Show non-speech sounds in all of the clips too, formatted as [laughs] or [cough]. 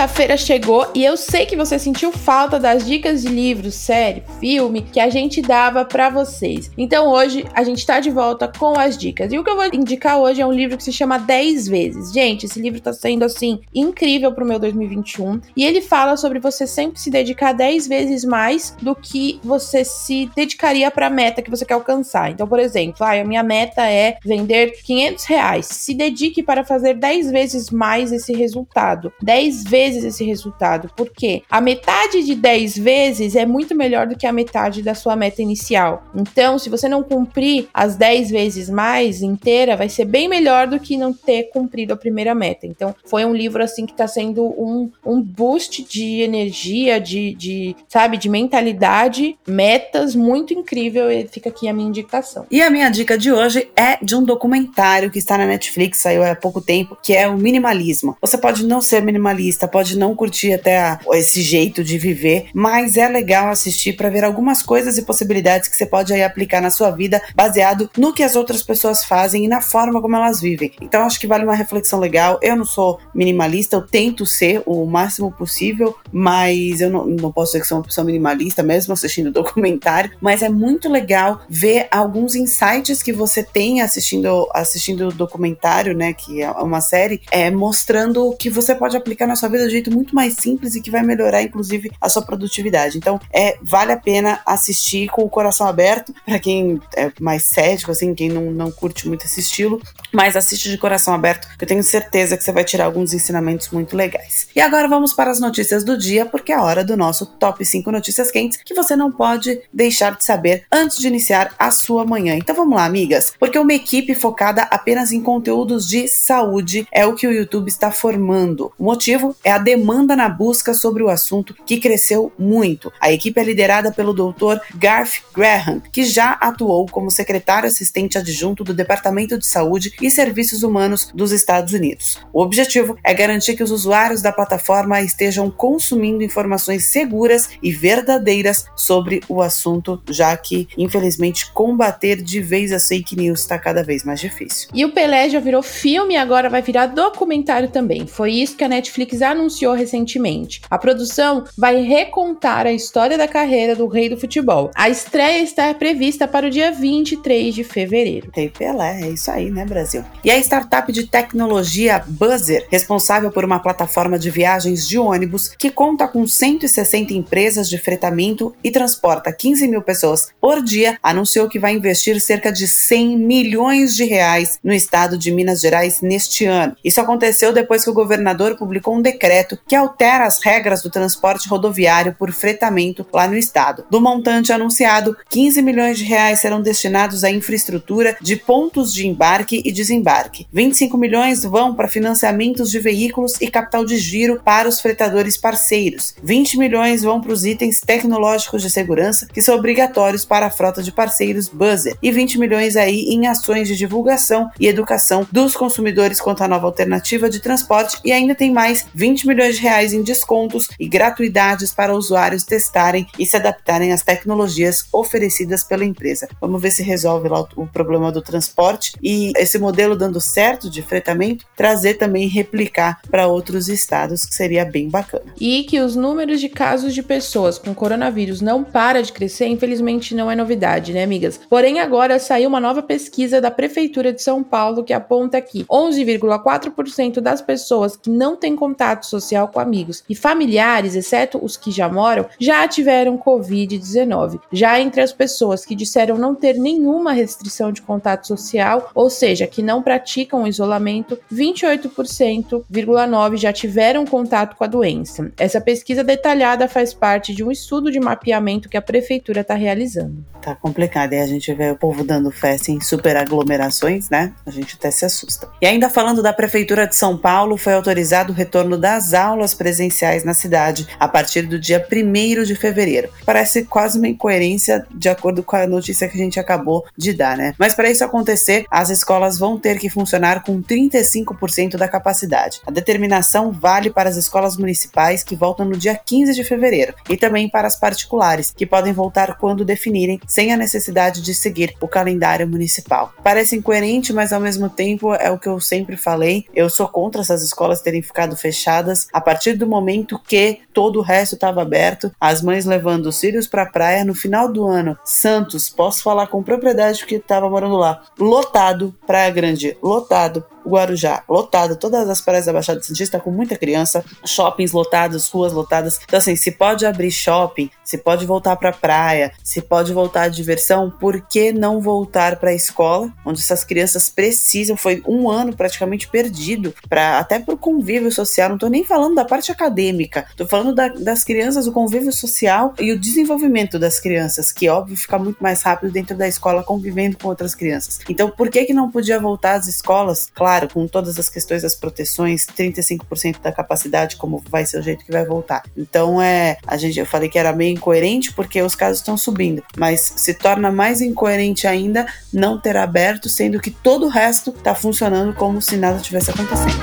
Terça-feira chegou e eu sei que você sentiu falta das dicas de livros, série, filme que a gente dava para vocês. Então hoje a gente tá de volta com as dicas. E o que eu vou indicar hoje é um livro que se chama 10 vezes. Gente, esse livro tá sendo assim incrível pro meu 2021 e ele fala sobre você sempre se dedicar 10 vezes mais do que você se dedicaria para a meta que você quer alcançar. Então, por exemplo, ah, a minha meta é vender 500 reais. Se dedique para fazer 10 vezes mais esse resultado. 10 vezes vezes esse resultado, porque a metade de 10 vezes é muito melhor do que a metade da sua meta inicial. Então, se você não cumprir as 10 vezes mais inteira, vai ser bem melhor do que não ter cumprido a primeira meta. Então, foi um livro assim que está sendo um, um boost de energia, de, de, sabe, de mentalidade, metas muito incrível. E fica aqui a minha indicação. E a minha dica de hoje é de um documentário que está na Netflix, saiu há pouco tempo, que é o minimalismo. Você pode não ser minimalista, pode pode não curtir até a, esse jeito de viver, mas é legal assistir para ver algumas coisas e possibilidades que você pode aí aplicar na sua vida, baseado no que as outras pessoas fazem e na forma como elas vivem. Então acho que vale uma reflexão legal. Eu não sou minimalista, eu tento ser o máximo possível, mas eu não, não posso dizer que sou uma pessoa minimalista, mesmo assistindo [laughs] documentário. Mas é muito legal ver alguns insights que você tem assistindo assistindo documentário, né? Que é uma série, é mostrando o que você pode aplicar na sua vida jeito muito mais simples e que vai melhorar, inclusive, a sua produtividade. Então, é vale a pena assistir com o coração aberto, para quem é mais cético, assim, quem não, não curte muito esse estilo, mas assiste de coração aberto, que eu tenho certeza que você vai tirar alguns ensinamentos muito legais. E agora vamos para as notícias do dia, porque é a hora do nosso top 5 notícias quentes que você não pode deixar de saber antes de iniciar a sua manhã. Então vamos lá, amigas, porque uma equipe focada apenas em conteúdos de saúde é o que o YouTube está formando. O motivo é a demanda na busca sobre o assunto que cresceu muito. A equipe é liderada pelo Dr. Garth Graham, que já atuou como secretário assistente adjunto do Departamento de Saúde e Serviços Humanos dos Estados Unidos. O objetivo é garantir que os usuários da plataforma estejam consumindo informações seguras e verdadeiras sobre o assunto, já que, infelizmente, combater de vez as fake news está cada vez mais difícil. E o Pelé já virou filme e agora vai virar documentário também. Foi isso que a Netflix anunciou anunciou recentemente. A produção vai recontar a história da carreira do rei do futebol. A estreia está prevista para o dia 23 de fevereiro. Rei Pelé, é isso aí, né, Brasil? E a startup de tecnologia Buzzer, responsável por uma plataforma de viagens de ônibus que conta com 160 empresas de fretamento e transporta 15 mil pessoas por dia, anunciou que vai investir cerca de 100 milhões de reais no estado de Minas Gerais neste ano. Isso aconteceu depois que o governador publicou um decreto decreto que altera as regras do transporte rodoviário por fretamento lá no estado. Do montante anunciado, 15 milhões de reais serão destinados à infraestrutura de pontos de embarque e desembarque. 25 milhões vão para financiamentos de veículos e capital de giro para os fretadores parceiros. 20 milhões vão para os itens tecnológicos de segurança que são obrigatórios para a frota de parceiros buzzer e 20 milhões aí em ações de divulgação e educação dos consumidores quanto à nova alternativa de transporte e ainda tem mais 20 milhões de reais em descontos e gratuidades para usuários testarem e se adaptarem às tecnologias oferecidas pela empresa. Vamos ver se resolve lá o problema do transporte e esse modelo dando certo de fretamento, trazer também replicar para outros estados, que seria bem bacana. E que os números de casos de pessoas com coronavírus não para de crescer, infelizmente não é novidade, né, amigas? Porém, agora saiu uma nova pesquisa da Prefeitura de São Paulo que aponta que 11,4% das pessoas que não têm contatos social com amigos e familiares, exceto os que já moram, já tiveram Covid-19. Já entre as pessoas que disseram não ter nenhuma restrição de contato social, ou seja, que não praticam isolamento, 28,9% já tiveram contato com a doença. Essa pesquisa detalhada faz parte de um estudo de mapeamento que a prefeitura está realizando. Tá complicado, e a gente vê o povo dando festa em super aglomerações, né? A gente até se assusta. E ainda falando da Prefeitura de São Paulo, foi autorizado o retorno das aulas presenciais na cidade a partir do dia 1 de fevereiro. Parece quase uma incoerência de acordo com a notícia que a gente acabou de dar, né? Mas para isso acontecer, as escolas vão ter que funcionar com 35% da capacidade. A determinação vale para as escolas municipais que voltam no dia 15 de fevereiro e também para as particulares, que podem voltar quando definirem sem a necessidade de seguir o calendário municipal. Parece incoerente, mas ao mesmo tempo é o que eu sempre falei. Eu sou contra essas escolas terem ficado fechadas a partir do momento que todo o resto estava aberto, as mães levando os filhos para a praia no final do ano. Santos, posso falar com propriedade porque estava morando lá. Lotado, Praia Grande, lotado. Guarujá lotado, todas as praias da Baixada Santista com muita criança, shoppings lotados, ruas lotadas. Então, assim, se pode abrir shopping, se pode voltar para praia, se pode voltar à diversão, por que não voltar para a escola, onde essas crianças precisam? Foi um ano praticamente perdido, para até para o convívio social. Não estou nem falando da parte acadêmica, estou falando da, das crianças, o convívio social e o desenvolvimento das crianças, que óbvio fica muito mais rápido dentro da escola convivendo com outras crianças. Então, por que que não podia voltar às escolas? Claro claro, com todas as questões das proteções, 35% da capacidade, como vai ser o jeito que vai voltar. Então é, a gente eu falei que era meio incoerente porque os casos estão subindo, mas se torna mais incoerente ainda não ter aberto, sendo que todo o resto está funcionando como se nada tivesse acontecendo.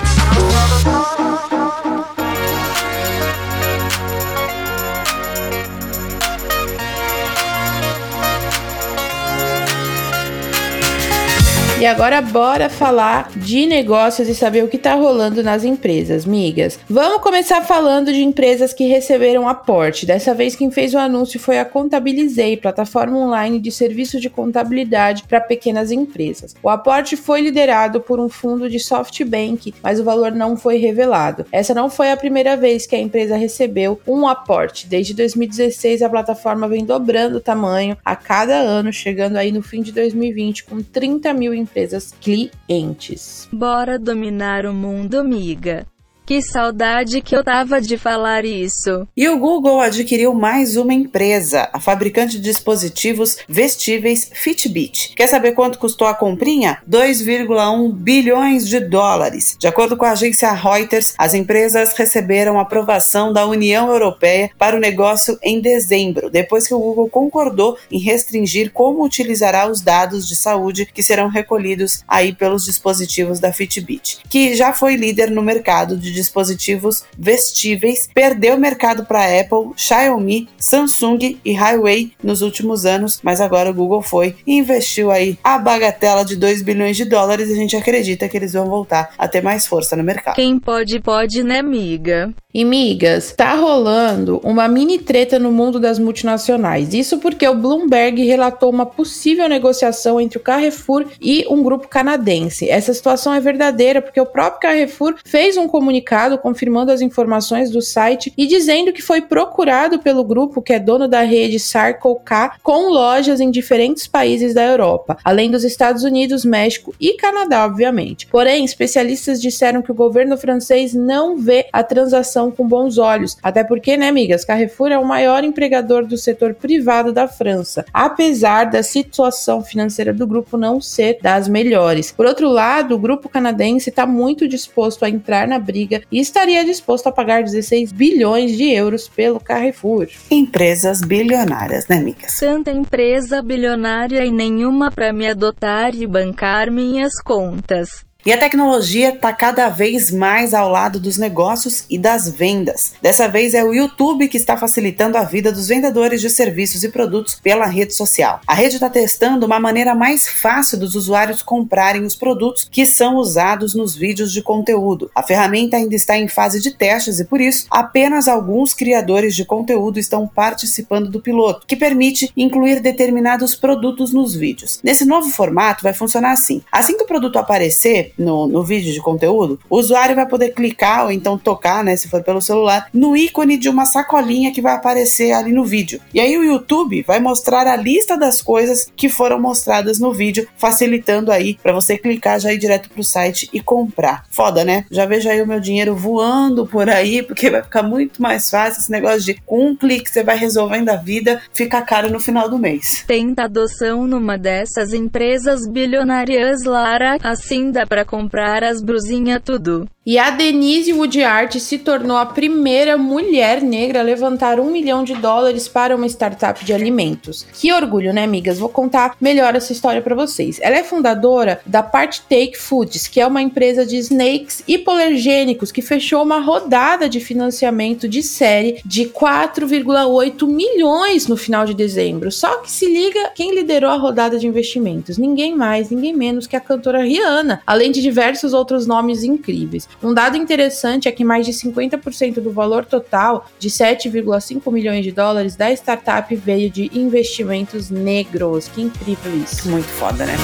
Agora bora falar de negócios e saber o que tá rolando nas empresas, migas. Vamos começar falando de empresas que receberam aporte. Dessa vez quem fez o anúncio foi a Contabilizei, plataforma online de serviço de contabilidade para pequenas empresas. O aporte foi liderado por um fundo de SoftBank, mas o valor não foi revelado. Essa não foi a primeira vez que a empresa recebeu um aporte. Desde 2016 a plataforma vem dobrando o tamanho a cada ano, chegando aí no fim de 2020 com 30 mil empresas clientes. Bora dominar o mundo, amiga. Que saudade que eu tava de falar isso. E o Google adquiriu mais uma empresa, a fabricante de dispositivos vestíveis Fitbit. Quer saber quanto custou a comprinha? 2,1 bilhões de dólares. De acordo com a agência Reuters, as empresas receberam aprovação da União Europeia para o negócio em dezembro, depois que o Google concordou em restringir como utilizará os dados de saúde que serão recolhidos aí pelos dispositivos da Fitbit, que já foi líder no mercado de dispositivos vestíveis, perdeu mercado para Apple, Xiaomi, Samsung e Huawei nos últimos anos, mas agora o Google foi e investiu aí a bagatela de 2 bilhões de dólares e a gente acredita que eles vão voltar a ter mais força no mercado. Quem pode, pode, né, amiga? E migas, tá rolando uma mini treta no mundo das multinacionais. Isso porque o Bloomberg relatou uma possível negociação entre o Carrefour e um grupo canadense. Essa situação é verdadeira porque o próprio Carrefour fez um comunicado confirmando as informações do site e dizendo que foi procurado pelo grupo que é dono da rede Circle K com lojas em diferentes países da Europa, além dos Estados Unidos, México e Canadá, obviamente. Porém, especialistas disseram que o governo francês não vê a transação com bons olhos. Até porque, né, amigas, Carrefour é o maior empregador do setor privado da França, apesar da situação financeira do grupo não ser das melhores. Por outro lado, o grupo canadense está muito disposto a entrar na briga e estaria disposto a pagar 16 bilhões de euros pelo Carrefour. Empresas bilionárias, né, amigas? Tanta empresa bilionária e nenhuma para me adotar e bancar minhas contas. E a tecnologia está cada vez mais ao lado dos negócios e das vendas. Dessa vez é o YouTube que está facilitando a vida dos vendedores de serviços e produtos pela rede social. A rede está testando uma maneira mais fácil dos usuários comprarem os produtos que são usados nos vídeos de conteúdo. A ferramenta ainda está em fase de testes e, por isso, apenas alguns criadores de conteúdo estão participando do piloto, que permite incluir determinados produtos nos vídeos. Nesse novo formato, vai funcionar assim: assim que o produto aparecer, no, no vídeo de conteúdo, o usuário vai poder clicar ou então tocar, né, se for pelo celular, no ícone de uma sacolinha que vai aparecer ali no vídeo. E aí o YouTube vai mostrar a lista das coisas que foram mostradas no vídeo, facilitando aí para você clicar já ir direto pro site e comprar. Foda, né? Já vejo aí o meu dinheiro voando por aí, porque vai ficar muito mais fácil esse negócio de com um clique você vai resolvendo a vida, fica caro no final do mês. Tenta adoção numa dessas empresas bilionárias, Lara, assim dá para comprar as brusinhas tudo. E a Denise Woodart se tornou a primeira mulher negra a levantar um milhão de dólares para uma startup de alimentos. Que orgulho, né, amigas? Vou contar melhor essa história para vocês. Ela é fundadora da Part Take Foods, que é uma empresa de snakes hipoalergênicos que fechou uma rodada de financiamento de série de 4,8 milhões no final de dezembro. Só que se liga quem liderou a rodada de investimentos. Ninguém mais, ninguém menos que a cantora Rihanna, além de diversos outros nomes incríveis. Um dado interessante é que mais de 50% do valor total de 7,5 milhões de dólares da startup veio de investimentos negros. Que incrível isso. Muito foda, né?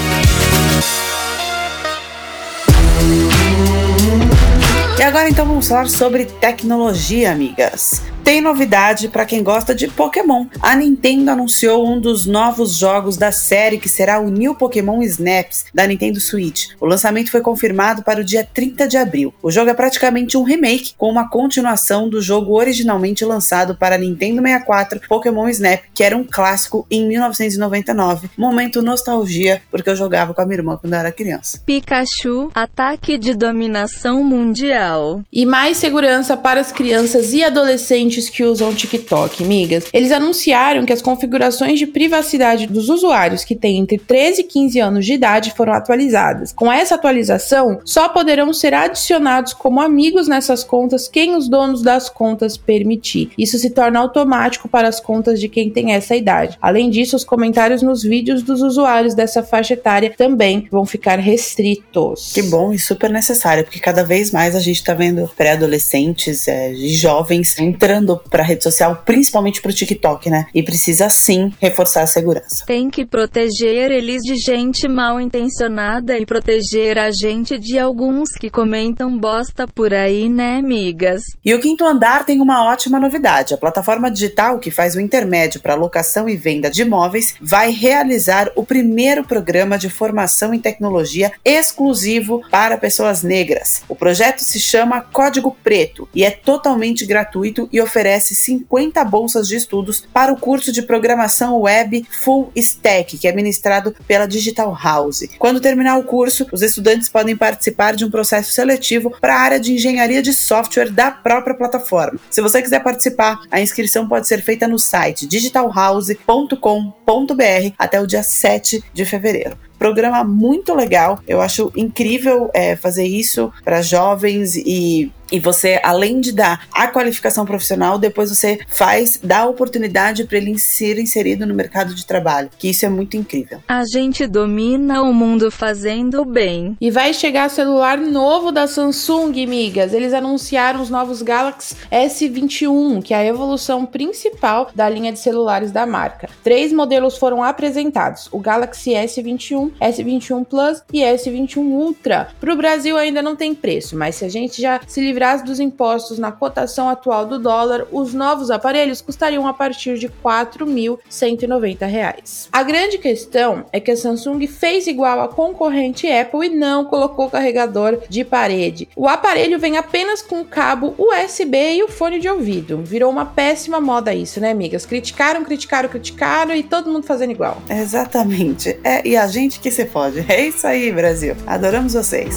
E agora então vamos falar sobre tecnologia, amigas. Tem novidade para quem gosta de Pokémon. A Nintendo anunciou um dos novos jogos da série que será o New Pokémon Snaps da Nintendo Switch. O lançamento foi confirmado para o dia 30 de abril. O jogo é praticamente um remake com uma continuação do jogo originalmente lançado para Nintendo 64, Pokémon Snap, que era um clássico em 1999. Momento nostalgia, porque eu jogava com a minha irmã quando eu era criança. Pikachu, ataque de dominação mundial. E mais segurança para as crianças e adolescentes que usam TikTok, migas. Eles anunciaram que as configurações de privacidade dos usuários que têm entre 13 e 15 anos de idade foram atualizadas. Com essa atualização, só poderão ser adicionados como amigos nessas contas quem os donos das contas permitir. Isso se torna automático para as contas de quem tem essa idade. Além disso, os comentários nos vídeos dos usuários dessa faixa etária também vão ficar restritos. Que bom e super necessário, porque cada vez mais a gente está vendo pré-adolescentes é, e jovens entrando para rede social, principalmente para o TikTok, né? E precisa sim reforçar a segurança. Tem que proteger eles de gente mal intencionada e proteger a gente de alguns que comentam bosta por aí, né, amigas? E o Quinto Andar tem uma ótima novidade. A plataforma digital que faz o intermédio para locação e venda de imóveis vai realizar o primeiro programa de formação em tecnologia exclusivo para pessoas negras. O projeto se chama Código Preto e é totalmente gratuito e oferece 50 bolsas de estudos para o curso de programação web Full Stack, que é ministrado pela Digital House. Quando terminar o curso, os estudantes podem participar de um processo seletivo para a área de engenharia de software da própria plataforma. Se você quiser participar, a inscrição pode ser feita no site digitalhouse.com.br até o dia 7 de fevereiro programa muito legal. Eu acho incrível é, fazer isso para jovens e e você, além de dar a qualificação profissional, depois você faz, dá a oportunidade para ele ser inserido no mercado de trabalho, que isso é muito incrível. A gente domina o mundo fazendo bem. E vai chegar celular novo da Samsung, migas. Eles anunciaram os novos Galaxy S21, que é a evolução principal da linha de celulares da marca. Três modelos foram apresentados: o Galaxy S21, S21 Plus e S21 Ultra. Para o Brasil ainda não tem preço, mas se a gente já se livrar dos impostos na cotação atual do dólar, os novos aparelhos custariam a partir de R$ 4.190. A grande questão é que a Samsung fez igual a concorrente Apple e não colocou carregador de parede. O aparelho vem apenas com cabo USB e o fone de ouvido. Virou uma péssima moda isso, né, amigas? Criticaram, criticaram, criticaram e todo mundo fazendo igual. Exatamente. É, e a gente que se fode. É isso aí, Brasil. Adoramos vocês.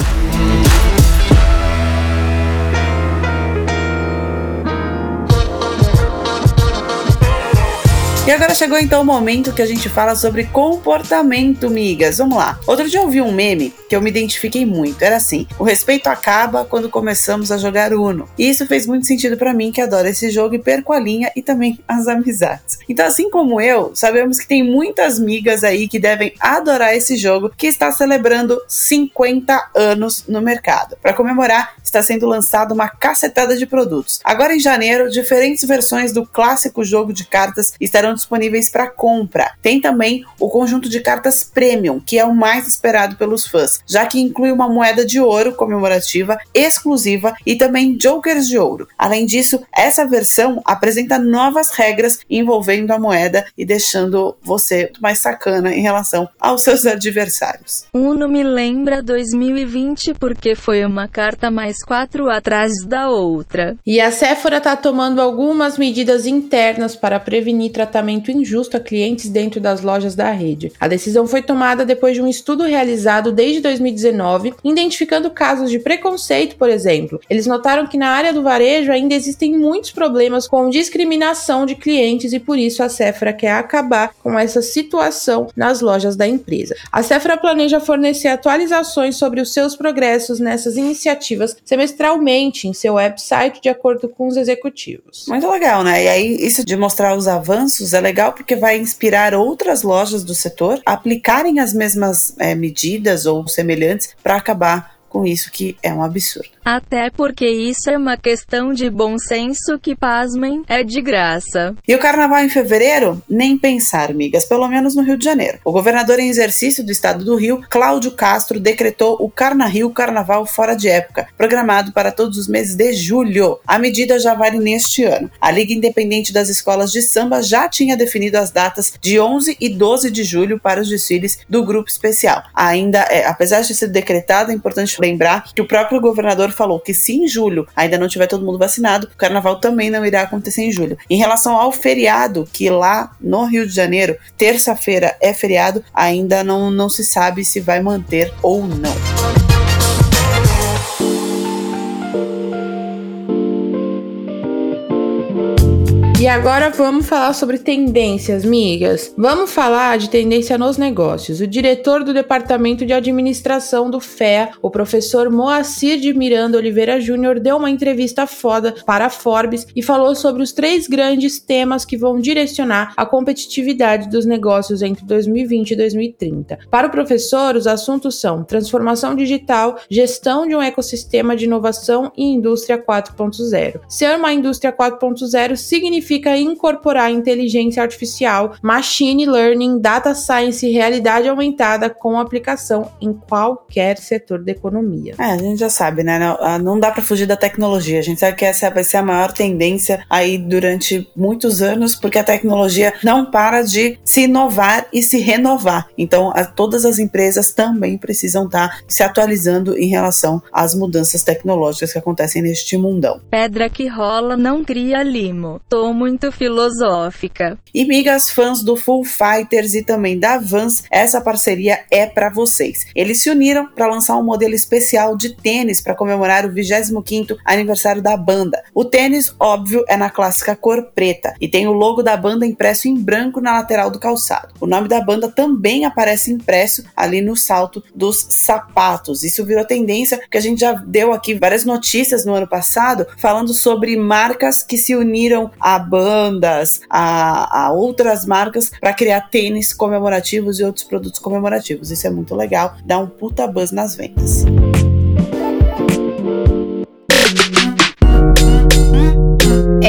E agora chegou então o momento que a gente fala sobre comportamento, migas. Vamos lá. Outro dia eu vi um meme que eu me identifiquei muito. Era assim: o respeito acaba quando começamos a jogar Uno. E isso fez muito sentido para mim que adoro esse jogo e perco a linha e também [laughs] as amizades. Então, assim como eu, sabemos que tem muitas migas aí que devem adorar esse jogo que está celebrando 50 anos no mercado. Para comemorar, está sendo lançada uma cacetada de produtos. Agora em janeiro, diferentes versões do clássico jogo de cartas estarão disponíveis para compra. Tem também o conjunto de cartas Premium, que é o mais esperado pelos fãs, já que inclui uma moeda de ouro comemorativa exclusiva e também jokers de ouro. Além disso, essa versão apresenta novas regras envolvendo a moeda e deixando você mais sacana em relação aos seus adversários. Uno me lembra 2020 porque foi uma carta mais quatro atrás da outra. E a Sephora está tomando algumas medidas internas para prevenir tratamento injusto a clientes dentro das lojas da rede. A decisão foi tomada depois de um estudo realizado desde 2019, identificando casos de preconceito, por exemplo. Eles notaram que na área do varejo ainda existem muitos problemas com discriminação de clientes e por isso a Sephora quer acabar com essa situação nas lojas da empresa. A Sephora planeja fornecer atualizações sobre os seus progressos nessas iniciativas semestralmente em seu website de acordo com os executivos. Muito legal, né? E aí isso de mostrar os avanços é legal porque vai inspirar outras lojas do setor a aplicarem as mesmas é, medidas ou semelhantes para acabar com isso que é um absurdo. Até porque isso é uma questão de bom senso que, pasmem, é de graça. E o carnaval em fevereiro? Nem pensar, amigas, pelo menos no Rio de Janeiro. O governador em exercício do estado do Rio, Cláudio Castro, decretou o Carna Rio Carnaval fora de época, programado para todos os meses de julho. A medida já vale neste ano. A Liga Independente das Escolas de Samba já tinha definido as datas de 11 e 12 de julho para os desfiles do grupo especial. Ainda, é, apesar de ser decretado, é importante lembrar que o próprio governador falou que se em julho ainda não tiver todo mundo vacinado, o carnaval também não irá acontecer em julho. Em relação ao feriado, que lá no Rio de Janeiro, terça-feira é feriado, ainda não, não se sabe se vai manter ou não. E agora vamos falar sobre tendências, migas. Vamos falar de tendência nos negócios. O diretor do Departamento de Administração do FEA, o professor Moacir de Miranda Oliveira Júnior, deu uma entrevista foda para a Forbes e falou sobre os três grandes temas que vão direcionar a competitividade dos negócios entre 2020 e 2030. Para o professor, os assuntos são transformação digital, gestão de um ecossistema de inovação e indústria 4.0. Ser uma indústria 4.0 significa significa incorporar inteligência artificial, machine learning, data science e realidade aumentada com aplicação em qualquer setor da economia. É, a gente já sabe, né? Não, ah, não dá para fugir da tecnologia. A gente sabe que essa vai ser a maior tendência aí durante muitos anos, porque a tecnologia não para de se inovar e se renovar. Então, a, todas as empresas também precisam estar tá se atualizando em relação às mudanças tecnológicas que acontecem neste mundão. Pedra que rola não cria limo. Tomo muito filosófica. E migas fãs do Full Fighters e também da Vans, essa parceria é para vocês. Eles se uniram para lançar um modelo especial de tênis para comemorar o 25º aniversário da banda. O tênis, óbvio, é na clássica cor preta e tem o logo da banda impresso em branco na lateral do calçado. O nome da banda também aparece impresso ali no salto dos sapatos. Isso virou tendência, porque a gente já deu aqui várias notícias no ano passado falando sobre marcas que se uniram à bandas, a, a outras marcas para criar tênis comemorativos e outros produtos comemorativos. Isso é muito legal, dá um puta buzz nas vendas.